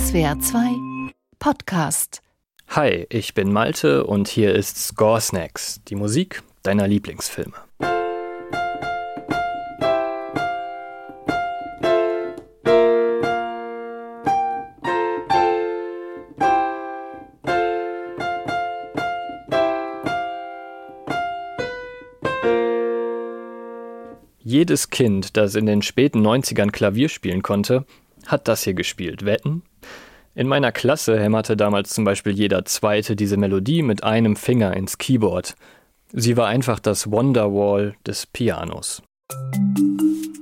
SWR 2 Podcast. Hi, ich bin Malte und hier ist Score Snacks, die Musik deiner Lieblingsfilme. Jedes Kind, das in den späten 90ern Klavier spielen konnte, hat das hier gespielt. Wetten? In meiner Klasse hämmerte damals zum Beispiel jeder Zweite diese Melodie mit einem Finger ins Keyboard. Sie war einfach das Wonderwall des Pianos.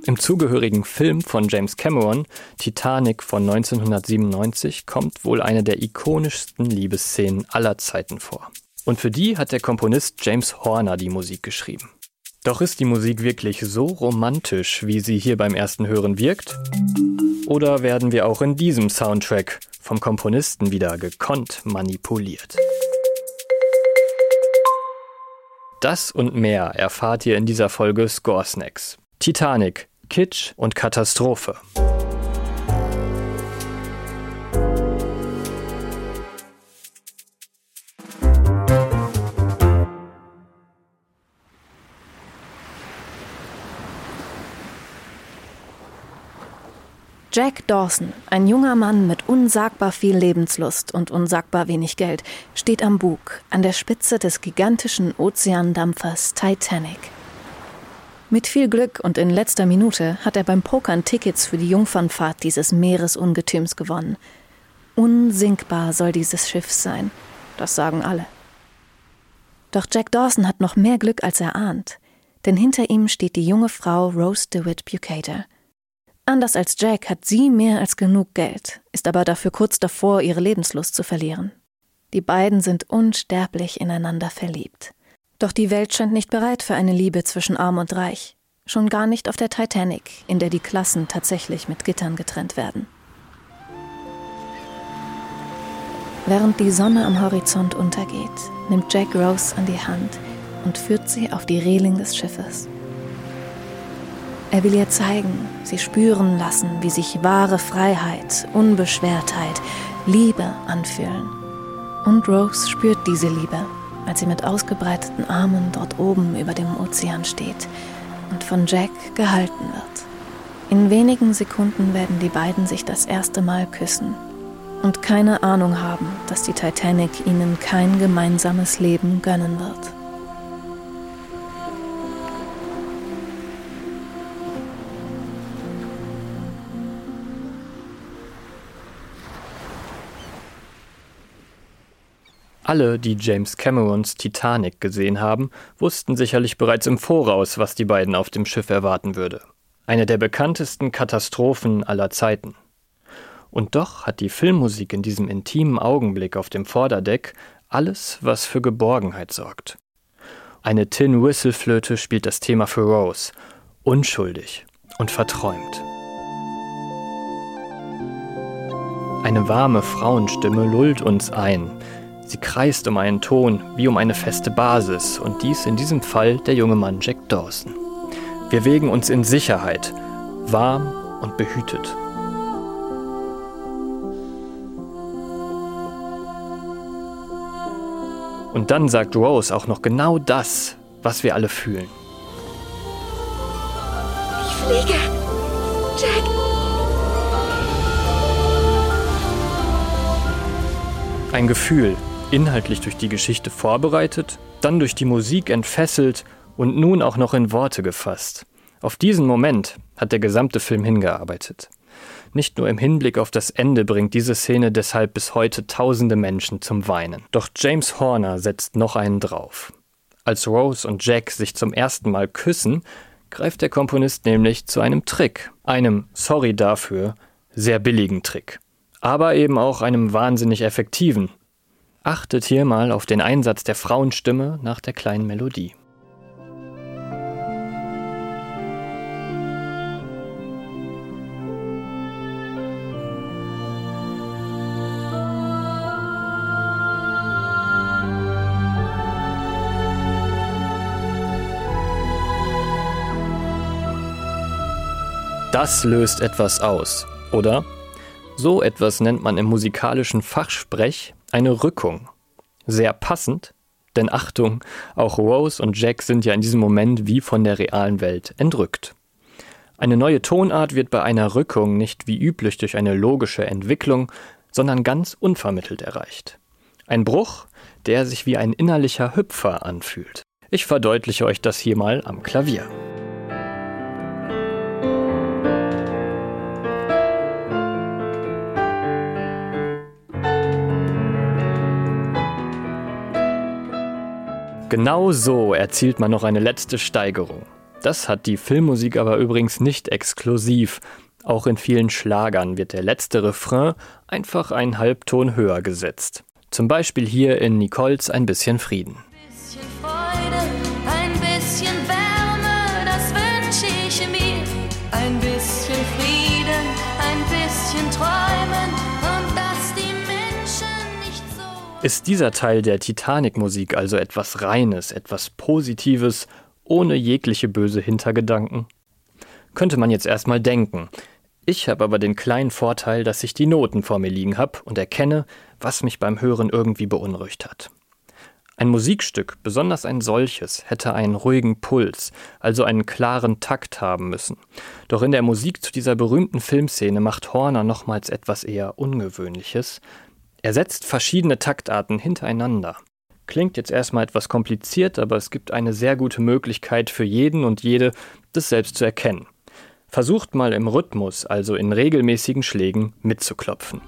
Im zugehörigen Film von James Cameron, Titanic von 1997, kommt wohl eine der ikonischsten Liebesszenen aller Zeiten vor. Und für die hat der Komponist James Horner die Musik geschrieben. Doch ist die Musik wirklich so romantisch, wie sie hier beim ersten Hören wirkt? Oder werden wir auch in diesem Soundtrack vom Komponisten wieder gekonnt manipuliert? Das und mehr erfahrt ihr in dieser Folge Score Snacks. Titanic, Kitsch und Katastrophe. Jack Dawson, ein junger Mann mit unsagbar viel Lebenslust und unsagbar wenig Geld, steht am Bug an der Spitze des gigantischen Ozeandampfers Titanic. Mit viel Glück und in letzter Minute hat er beim Pokern Tickets für die Jungfernfahrt dieses Meeresungetüms gewonnen. Unsinkbar soll dieses Schiff sein, das sagen alle. Doch Jack Dawson hat noch mehr Glück, als er ahnt, denn hinter ihm steht die junge Frau Rose DeWitt Bucator – Anders als Jack hat sie mehr als genug Geld, ist aber dafür kurz davor, ihre Lebenslust zu verlieren. Die beiden sind unsterblich ineinander verliebt. Doch die Welt scheint nicht bereit für eine Liebe zwischen arm und reich. Schon gar nicht auf der Titanic, in der die Klassen tatsächlich mit Gittern getrennt werden. Während die Sonne am Horizont untergeht, nimmt Jack Rose an die Hand und führt sie auf die Reling des Schiffes. Er will ihr zeigen, sie spüren lassen, wie sich wahre Freiheit, Unbeschwertheit, Liebe anfühlen. Und Rose spürt diese Liebe, als sie mit ausgebreiteten Armen dort oben über dem Ozean steht und von Jack gehalten wird. In wenigen Sekunden werden die beiden sich das erste Mal küssen und keine Ahnung haben, dass die Titanic ihnen kein gemeinsames Leben gönnen wird. Alle, die James Camerons Titanic gesehen haben, wussten sicherlich bereits im Voraus, was die beiden auf dem Schiff erwarten würde. Eine der bekanntesten Katastrophen aller Zeiten. Und doch hat die Filmmusik in diesem intimen Augenblick auf dem Vorderdeck alles, was für Geborgenheit sorgt. Eine Tin Whistle Flöte spielt das Thema für Rose, unschuldig und verträumt. Eine warme Frauenstimme lullt uns ein, Sie kreist um einen Ton, wie um eine feste Basis, und dies in diesem Fall der junge Mann Jack Dawson. Wir wägen uns in Sicherheit, warm und behütet. Und dann sagt Rose auch noch genau das, was wir alle fühlen. Ich fliege. Jack. Ein Gefühl, inhaltlich durch die Geschichte vorbereitet, dann durch die Musik entfesselt und nun auch noch in Worte gefasst. Auf diesen Moment hat der gesamte Film hingearbeitet. Nicht nur im Hinblick auf das Ende bringt diese Szene deshalb bis heute tausende Menschen zum Weinen. Doch James Horner setzt noch einen drauf. Als Rose und Jack sich zum ersten Mal küssen, greift der Komponist nämlich zu einem Trick. Einem, sorry dafür, sehr billigen Trick. Aber eben auch einem wahnsinnig effektiven, Achtet hier mal auf den Einsatz der Frauenstimme nach der kleinen Melodie. Das löst etwas aus, oder? So etwas nennt man im musikalischen Fachsprech eine Rückung. Sehr passend, denn Achtung, auch Rose und Jack sind ja in diesem Moment wie von der realen Welt entrückt. Eine neue Tonart wird bei einer Rückung nicht wie üblich durch eine logische Entwicklung, sondern ganz unvermittelt erreicht. Ein Bruch, der sich wie ein innerlicher Hüpfer anfühlt. Ich verdeutliche euch das hier mal am Klavier. Genau so erzielt man noch eine letzte Steigerung. Das hat die Filmmusik aber übrigens nicht exklusiv. Auch in vielen Schlagern wird der letzte Refrain einfach einen Halbton höher gesetzt. Zum Beispiel hier in Nicoles Ein bisschen Frieden. Ist dieser Teil der Titanic-Musik also etwas Reines, etwas Positives, ohne jegliche böse Hintergedanken? Könnte man jetzt erstmal denken. Ich habe aber den kleinen Vorteil, dass ich die Noten vor mir liegen habe und erkenne, was mich beim Hören irgendwie beunruhigt hat. Ein Musikstück, besonders ein solches, hätte einen ruhigen Puls, also einen klaren Takt haben müssen. Doch in der Musik zu dieser berühmten Filmszene macht Horner nochmals etwas eher Ungewöhnliches, er setzt verschiedene Taktarten hintereinander. Klingt jetzt erstmal etwas kompliziert, aber es gibt eine sehr gute Möglichkeit für jeden und jede, das selbst zu erkennen. Versucht mal im Rhythmus, also in regelmäßigen Schlägen, mitzuklopfen.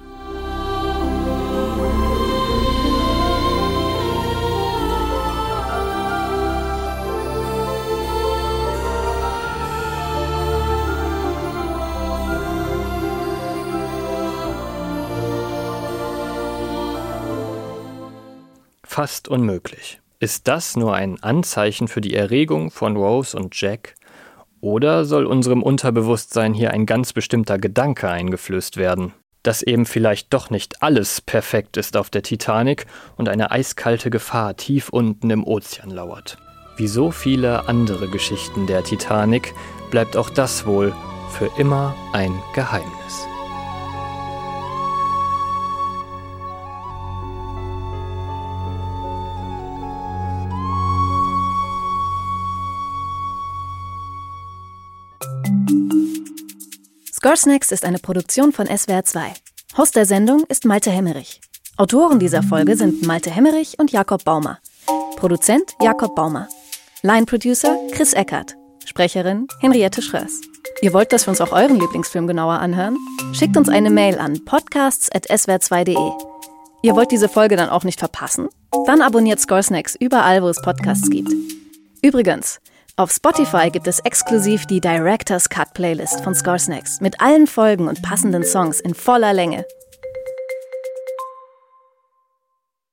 Fast unmöglich. Ist das nur ein Anzeichen für die Erregung von Rose und Jack? Oder soll unserem Unterbewusstsein hier ein ganz bestimmter Gedanke eingeflößt werden? Dass eben vielleicht doch nicht alles perfekt ist auf der Titanic und eine eiskalte Gefahr tief unten im Ozean lauert. Wie so viele andere Geschichten der Titanic bleibt auch das wohl für immer ein Geheimnis. Score Snacks ist eine Produktion von SWR 2. Host der Sendung ist Malte Hemmerich. Autoren dieser Folge sind Malte Hemmerich und Jakob Baumer. Produzent Jakob Baumer. Line Producer Chris Eckert. Sprecherin Henriette Schröers. Ihr wollt, dass wir uns auch euren Lieblingsfilm genauer anhören? Schickt uns eine Mail an podcasts.swr2.de. Ihr wollt diese Folge dann auch nicht verpassen? Dann abonniert Score Snacks überall, wo es Podcasts gibt. Übrigens, auf Spotify gibt es exklusiv die Director's Cut Playlist von Score Snacks mit allen Folgen und passenden Songs in voller Länge.